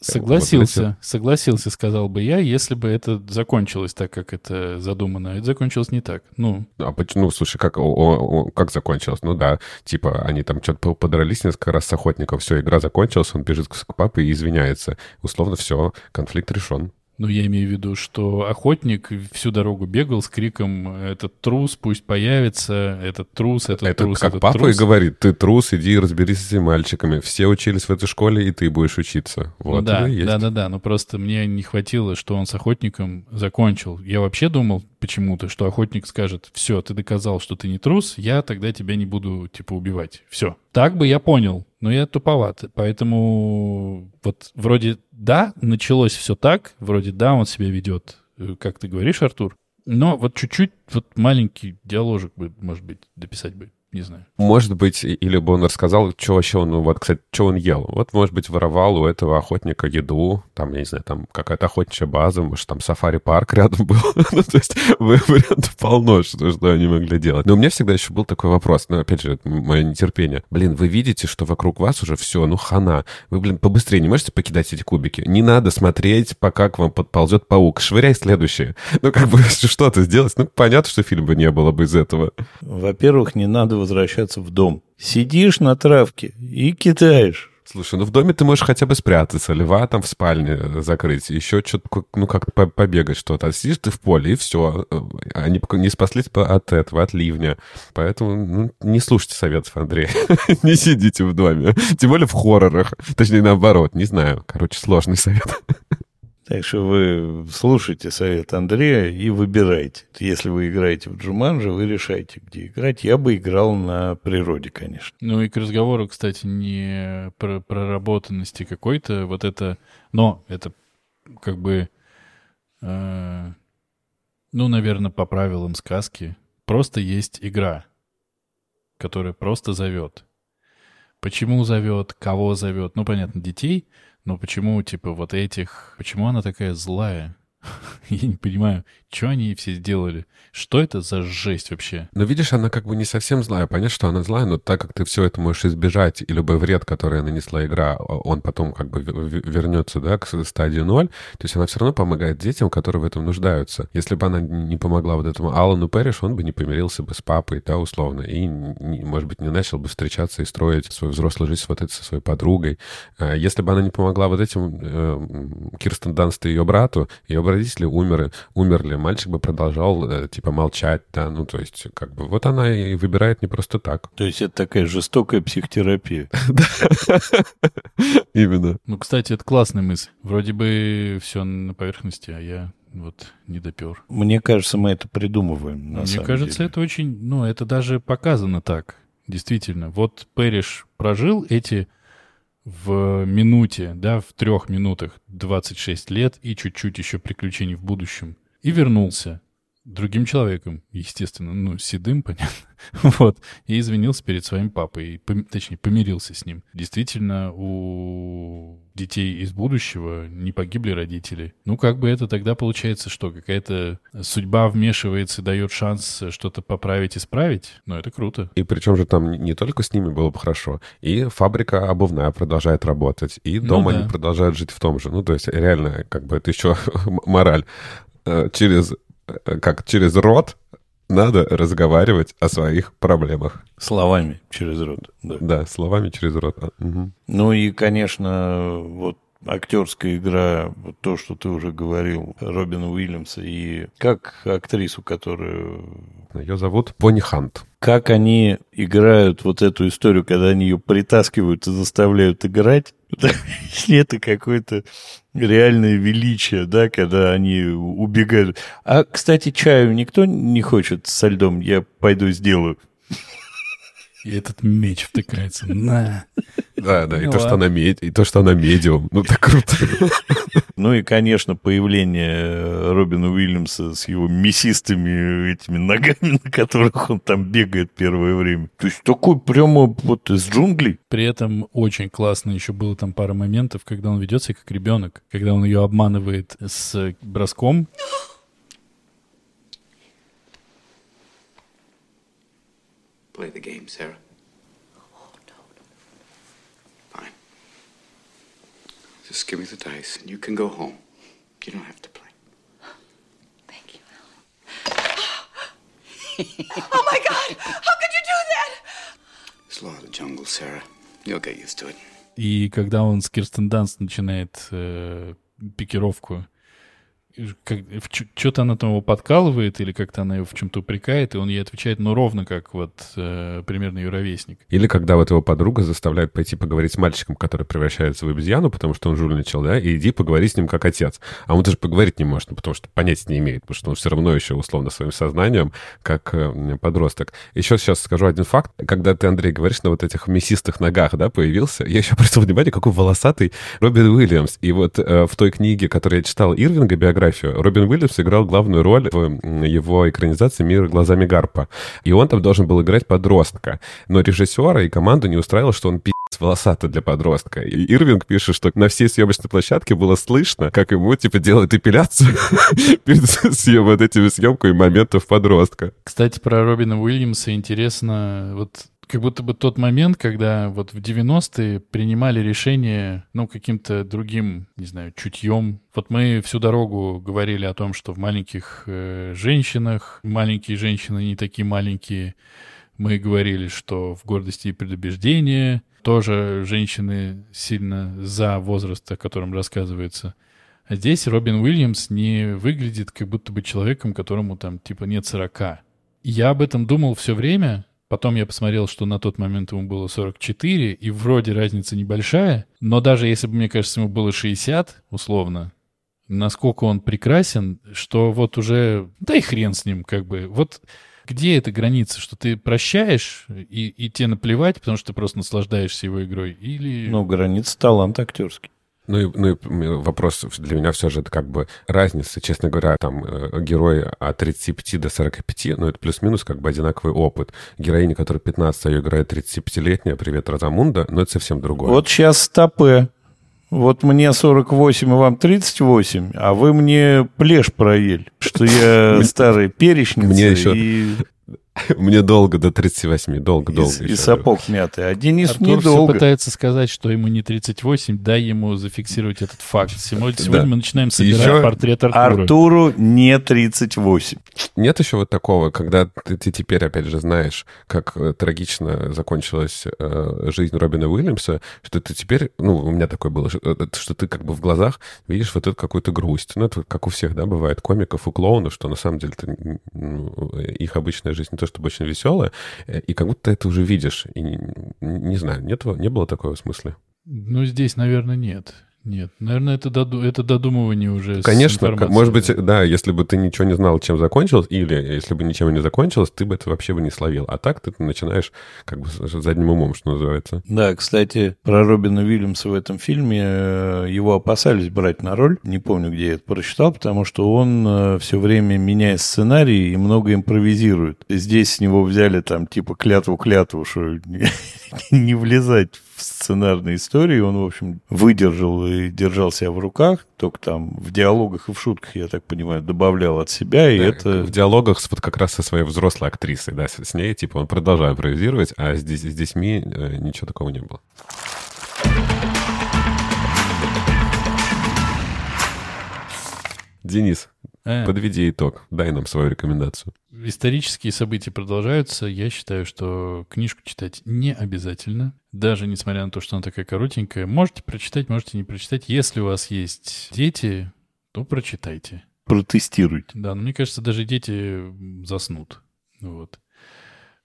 Согласился, Вот согласился, сказал бы я, если бы это закончилось так, как это задумано. Это закончилось не так. Ну, А ну, слушай, как, о- о- как закончилось? Ну да, типа, они там что-то подрались несколько раз с охотником, все, игра закончилась, он бежит к папе и извиняется. Условно, все, конфликт решен. Ну, я имею в виду, что охотник всю дорогу бегал с криком «Этот трус пусть появится, этот трус, этот Это трус, как этот папа трус». и говорит, ты трус, иди и разберись с этими мальчиками. Все учились в этой школе, и ты будешь учиться. Ну Вот да, да, да, да. Но просто мне не хватило, что он с охотником закончил. Я вообще думал почему-то, что охотник скажет: все, ты доказал, что ты не трус, я тогда тебя не буду типа убивать. Все. Так бы я понял, но я туповат. Поэтому вот вроде да, началось все так, вроде да, он себя ведет, э, как ты говоришь, Артур. Но вот чуть-чуть, вот маленький диаложик бы, может быть, дописать бы, не знаю. Может быть, или бы он рассказал, что вообще он, ну, вот, кстати, что он ел. Вот, может быть, воровал у этого охотника еду, там, я не знаю, там какая-то охотничья база, может, там сафари-парк рядом был. ну, то есть вы- вариантов полно, что, что они могли делать. Но у меня всегда еще был такой вопрос, ну, опять же, это мое нетерпение. Блин, вы видите, что вокруг вас уже все, ну, хана. Вы, блин, побыстрее не можете покидать эти кубики? Не надо смотреть, пока к вам подползет паук. Швыряй следующее. Ну, как бы, что-то сделать. Ну, понятно, что фильма не было бы из этого. Во-первых, не надо возвращаться в дом. Сидишь на травке и кидаешь. Слушай, ну в доме ты можешь хотя бы спрятаться, льва там в спальне закрыть, еще что-то, ну как по- побегать что-то. А сидишь ты в поле, и все. Они пока не спаслись от этого, от ливня. Поэтому ну, не слушайте советов Андрея. не сидите в доме. Тем более в хоррорах. Точнее, наоборот. Не знаю. Короче, сложный совет. Так что вы слушайте совет Андрея и выбирайте. Если вы играете в Джуманджи, вы решайте, где играть. Я бы играл на природе, конечно. Ну и к разговору, кстати, не про проработанности какой-то, вот это, но это как бы, э, ну, наверное, по правилам сказки, просто есть игра, которая просто зовет. Почему зовет, кого зовет, ну, понятно, детей, но почему, типа, вот этих, почему она такая злая? Я не понимаю, что они все сделали. Что это за жесть вообще? Но видишь, она как бы не совсем злая. Понятно, что она злая, но так как ты все это можешь избежать, и любой вред, который нанесла игра, он потом как бы вернется, да, к стадии ноль, то есть она все равно помогает детям, которые в этом нуждаются. Если бы она не помогла вот этому Алану Перриш, он бы не помирился бы с папой, да, условно, и, может быть, не начал бы встречаться и строить свою взрослую жизнь вот этой со своей подругой. А если бы она не помогла вот этим э, Кирстен Данст и ее брату, ее родители умерли, умерли, мальчик бы продолжал, э, типа, молчать, да, ну, то есть, как бы, вот она и выбирает не просто так. То есть это такая жестокая психотерапия. Именно. Ну, кстати, это классная мысль. Вроде бы все на поверхности, а я вот не допер. Мне кажется, мы это придумываем. Мне кажется, деле. это очень, ну, это даже показано так, действительно. Вот Пэриш прожил эти в минуте, да, в трех минутах 26 лет и чуть-чуть еще приключений в будущем. И вернулся другим человеком, естественно, ну, седым, понятно, вот, и извинился перед своим папой, пом, точнее, помирился с ним. Действительно, у детей из будущего не погибли родители. Ну, как бы это тогда получается, что какая-то судьба вмешивается, дает шанс что-то поправить, исправить? Ну, это круто. И причем же там не только с ними было бы хорошо, и фабрика обувная продолжает работать, и дома ну, да. они продолжают жить в том же. Ну, то есть реально, как бы это еще мораль через Э, как через рот надо разговаривать о своих проблемах. Словами через рот. Да, да словами через рот. Угу. Ну и, конечно, вот актерская игра, вот то, что ты уже говорил, Робина Уильямса, и как актрису, которую... Ее зовут Пони Хант. Как они играют вот эту историю, когда они ее притаскивают и заставляют играть, это какое-то реальное величие, да, когда они убегают. А, кстати, чаю никто не хочет со льдом, я пойду сделаю. И этот меч втыкается. На. Да, да, и, то, что она мед... и то, что она медиум. Ну, так круто. Ну и, конечно, появление Робина Уильямса с его мясистыми этими ногами, на которых он там бегает первое время. То есть такой прямо вот из джунглей. При этом очень классно еще было там пара моментов, когда он ведет себя как ребенок, когда он ее обманывает с броском. Play the game, Sarah. Just give me the dice and you can go home. You don't have to play. Thank you, Alan. oh my God! How could you do that? A lot of jungle, Sarah. You'll get used to it. И когда он с Кирстен Данс начинает э, пикировку что-то она там его подкалывает или как-то она его в чем-то упрекает, и он ей отвечает, ну, ровно как вот э, примерно ее ровесник. Или когда вот его подруга заставляет пойти поговорить с мальчиком, который превращается в обезьяну, потому что он жульничал, да, и иди поговори с ним как отец. А он даже поговорить не может, ну, потому что понять не имеет, потому что он все равно еще условно своим сознанием, как э, подросток. Еще сейчас скажу один факт. Когда ты, Андрей, говоришь на вот этих мясистых ногах, да, появился, я еще обратил внимание, какой волосатый Робин Уильямс. И вот э, в той книге, которую я читал Ирвинга, биография, биографию. Робин Уильямс играл главную роль в его экранизации «Мир глазами Гарпа». И он там должен был играть подростка. Но режиссера и команду не устраивало, что он пи*** волосатый для подростка. И Ирвинг пишет, что на всей съемочной площадке было слышно, как ему, типа, делают эпиляцию перед съем, вот этими съемками моментов подростка. Кстати, про Робина Уильямса интересно, вот как будто бы тот момент, когда вот в 90-е принимали решение, ну, каким-то другим, не знаю, чутьем. Вот мы всю дорогу говорили о том, что в маленьких э, женщинах, маленькие женщины не такие маленькие. Мы говорили, что в гордости и предубеждении тоже женщины сильно за возраст, о котором рассказывается. А здесь Робин Уильямс не выглядит как будто бы человеком, которому там типа нет 40. Я об этом думал все время, Потом я посмотрел, что на тот момент ему было 44, и вроде разница небольшая, но даже если бы, мне кажется, ему было 60, условно, насколько он прекрасен, что вот уже, да и хрен с ним, как бы, вот где эта граница, что ты прощаешь и, и тебе наплевать, потому что ты просто наслаждаешься его игрой, или... Ну, граница талант актерский. Ну и, ну и вопрос для меня все же это как бы разница, честно говоря, там э, герои от 35 до 45, ну это плюс-минус как бы одинаковый опыт. Героиня, которая 15, а ее играет 35-летняя, привет, Розамунда, но это совсем другое. Вот сейчас стопы. Вот мне 48, и вам 38, а вы мне плешь проели, что я старый перечница Мне еще- Мне долго до 38, долго-долго. и- и еще. сапог мятый. А Денис Артур все пытается сказать, что ему не 38, дай ему зафиксировать этот факт. Сегодня, мы начинаем собирать Еще портрет Артура. Артуру не 38. Нет еще вот такого, когда ты, ты теперь, опять же, знаешь, как э, трагично закончилась э, жизнь Робина Уильямса, что ты теперь, ну, у меня такое было, что, э, что ты как бы в глазах видишь вот эту какую-то грусть. Ну, это как у всех, да, бывает, комиков и клоунов, что на самом деле ну, их обычная жизнь то чтобы очень веселая, э, и как будто это уже видишь. И не, не знаю, нет, не было такого смысла. Ну, здесь, наверное, нет. Нет, наверное, это, доду- это додумывание уже. Конечно, как- может быть, да. да, если бы ты ничего не знал, чем закончилось, или если бы ничем не закончилось, ты бы это вообще бы не словил. А так ты начинаешь как бы с задним умом, что называется. Да, кстати, про Робина Уильямса в этом фильме э, его опасались брать на роль. Не помню, где я это прочитал, потому что он все время меняет сценарий и много импровизирует. Здесь с него взяли там типа клятву-клятву, что не, не влезать в сценарные истории. Он, в общем, выдержал и держал себя в руках. Только там в диалогах и в шутках, я так понимаю, добавлял от себя. И Да, это... В диалогах вот как раз со своей взрослой актрисой, да, с, ней, типа, он продолжает импровизировать, а здесь, с детьми э, ничего такого не было. Денис, Э, подведи итог, дай нам свою рекомендацию. Исторические события продолжаются. Я считаю, что книжку читать не обязательно. Даже несмотря на то, что она такая коротенькая. Можете прочитать, можете не прочитать. Если у вас есть дети, то прочитайте. Протестируйте. Да, но мне кажется, даже дети заснут. Вот.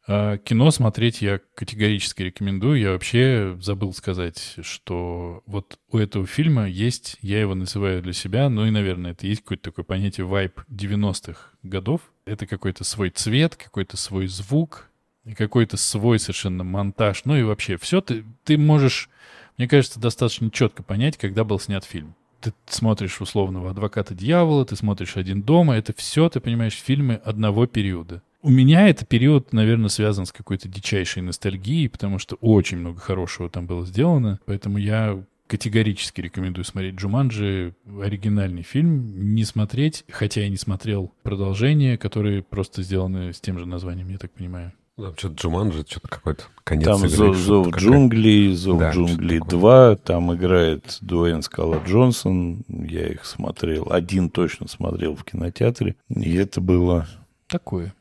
А кино смотреть я категорически рекомендую. Я вообще забыл сказать, что вот у этого фильма есть, я его называю для себя, ну и, наверное, это есть какое-то такое понятие вайп 90-х годов. Это какой-то свой цвет, какой-то свой звук, какой-то свой совершенно монтаж. Ну и вообще, все ты, ты можешь, мне кажется, достаточно четко понять, когда был снят фильм. Ты смотришь условного адвоката дьявола, ты смотришь один дома, это все, ты понимаешь, фильмы одного периода. У меня это период, наверное, связан с какой-то дичайшей ностальгией, потому что очень много хорошего там было сделано. Поэтому я категорически рекомендую смотреть Джуманджи, оригинальный фильм, не смотреть, хотя я не смотрел продолжения, которые просто сделаны с тем же названием, я так понимаю. Там что-то Джуманджи, что-то какой-то конец Там игры, зов, зов джунглей, зов Да, джунглей что-то 2, там играет Дуэйн Скала Джонсон, я их смотрел, один точно смотрел в кинотеатре, и это было Такое.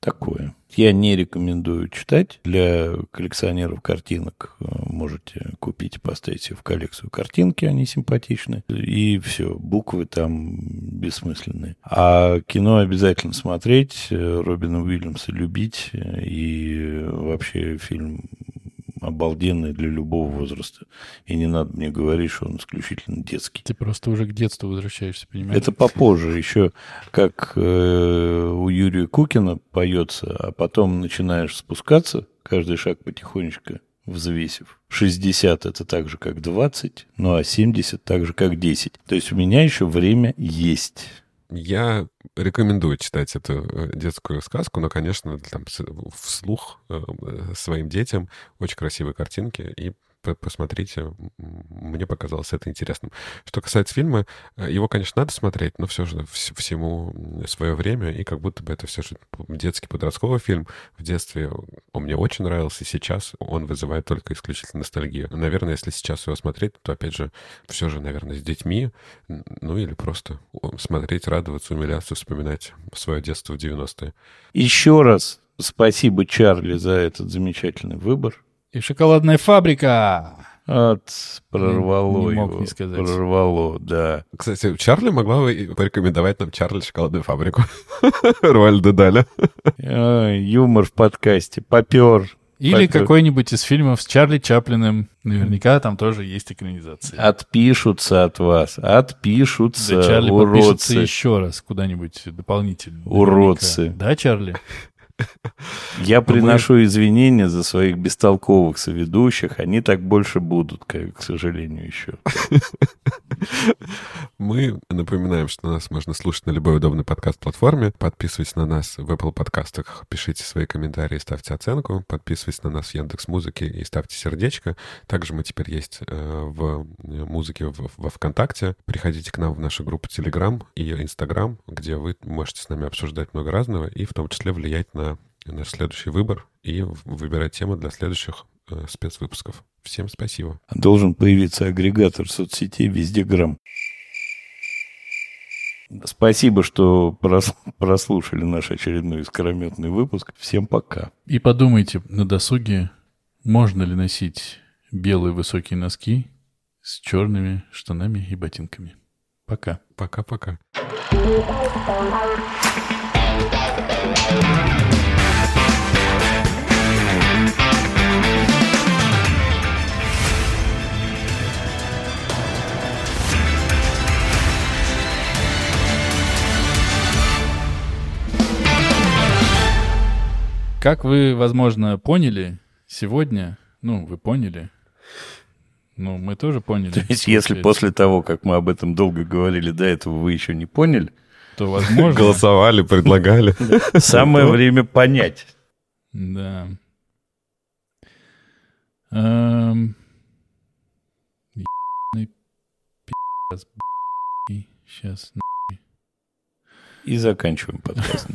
Такое. Я не рекомендую читать. Для коллекционеров картинок э, можете купить и поставить себе в коллекцию картинки, они симпатичны. И все, буквы там бессмысленные. А кино обязательно смотреть, э, Робина Уильямса любить, э, и вообще фильм обалденный для любого возраста. И не надо мне говорить, что он исключительно детский. Ты просто уже к детству возвращаешься, понимаешь? Это попозже, еще как э, у Юрия Кукина поется, а потом начинаешь спускаться, каждый шаг потихонечку взвесив. 60 это так же, как 20, ну а 70 так же, как 10. То есть у меня еще время есть. Я рекомендую читать эту э, детскую сказку, но, конечно, там вслух э, своим детям очень красивые картинки и посмотрите, мне показалось это интересным. Что касается фильма, э, его, конечно, надо смотреть, но все же вс- всему свое время, и как будто бы это все же детский подростковый фильм. В детстве он мне очень нравился, и сейчас он вызывает только исключительно ностальгию. Наверное, если сейчас его смотреть, то, опять же, все же, наверное, с детьми, ну или просто смотреть, радоваться, умиляться, вспоминать свое детство в 90-е. Еще раз спасибо Чарли за этот замечательный выбор. И шоколадная фабрика! От прорвало Не мог его, не сказать. Прорвало, да. Кстати, Чарли могла бы порекомендовать нам Чарли шоколадную фабрику. Руальда Даля. Юмор в подкасте. Попер. Или Попер. какой-нибудь из фильмов с Чарли Чаплиным. Наверняка там тоже есть экранизация. Отпишутся от вас. Отпишутся, Да, Чарли подпишется уродцы. еще раз куда-нибудь дополнительно. Уродцы. Наверняка. Да, Чарли? Я приношу извинения за своих бестолковых соведущих. Они так больше будут, к, к сожалению, еще. Мы напоминаем, что нас можно слушать на любой удобной подкаст-платформе. Подписывайтесь на нас в Apple подкастах, пишите свои комментарии, ставьте оценку. Подписывайтесь на нас в Яндекс Музыке и ставьте сердечко. Также мы теперь есть э, в музыке во ВКонтакте. Приходите к нам в нашу группу Telegram и Instagram, где вы можете с нами обсуждать много разного и в том числе влиять на наш следующий выбор и выбирать темы для следующих э, спецвыпусков. Всем спасибо. Должен появиться агрегатор соцсетей везде грамм. Спасибо, что прослушали наш очередной искрометный выпуск. Всем пока. И подумайте на досуге, можно ли носить белые высокие носки с черными штанами и ботинками. Пока. Пока-пока. Как вы, возможно, поняли, сегодня, ну, вы поняли, ну, мы тоже поняли. То есть, если после того, как мы об этом долго говорили, до этого вы еще не поняли, то, возможно... Голосовали, предлагали. Самое время понять. Да. Эм... Сейчас. И заканчиваем подкаст.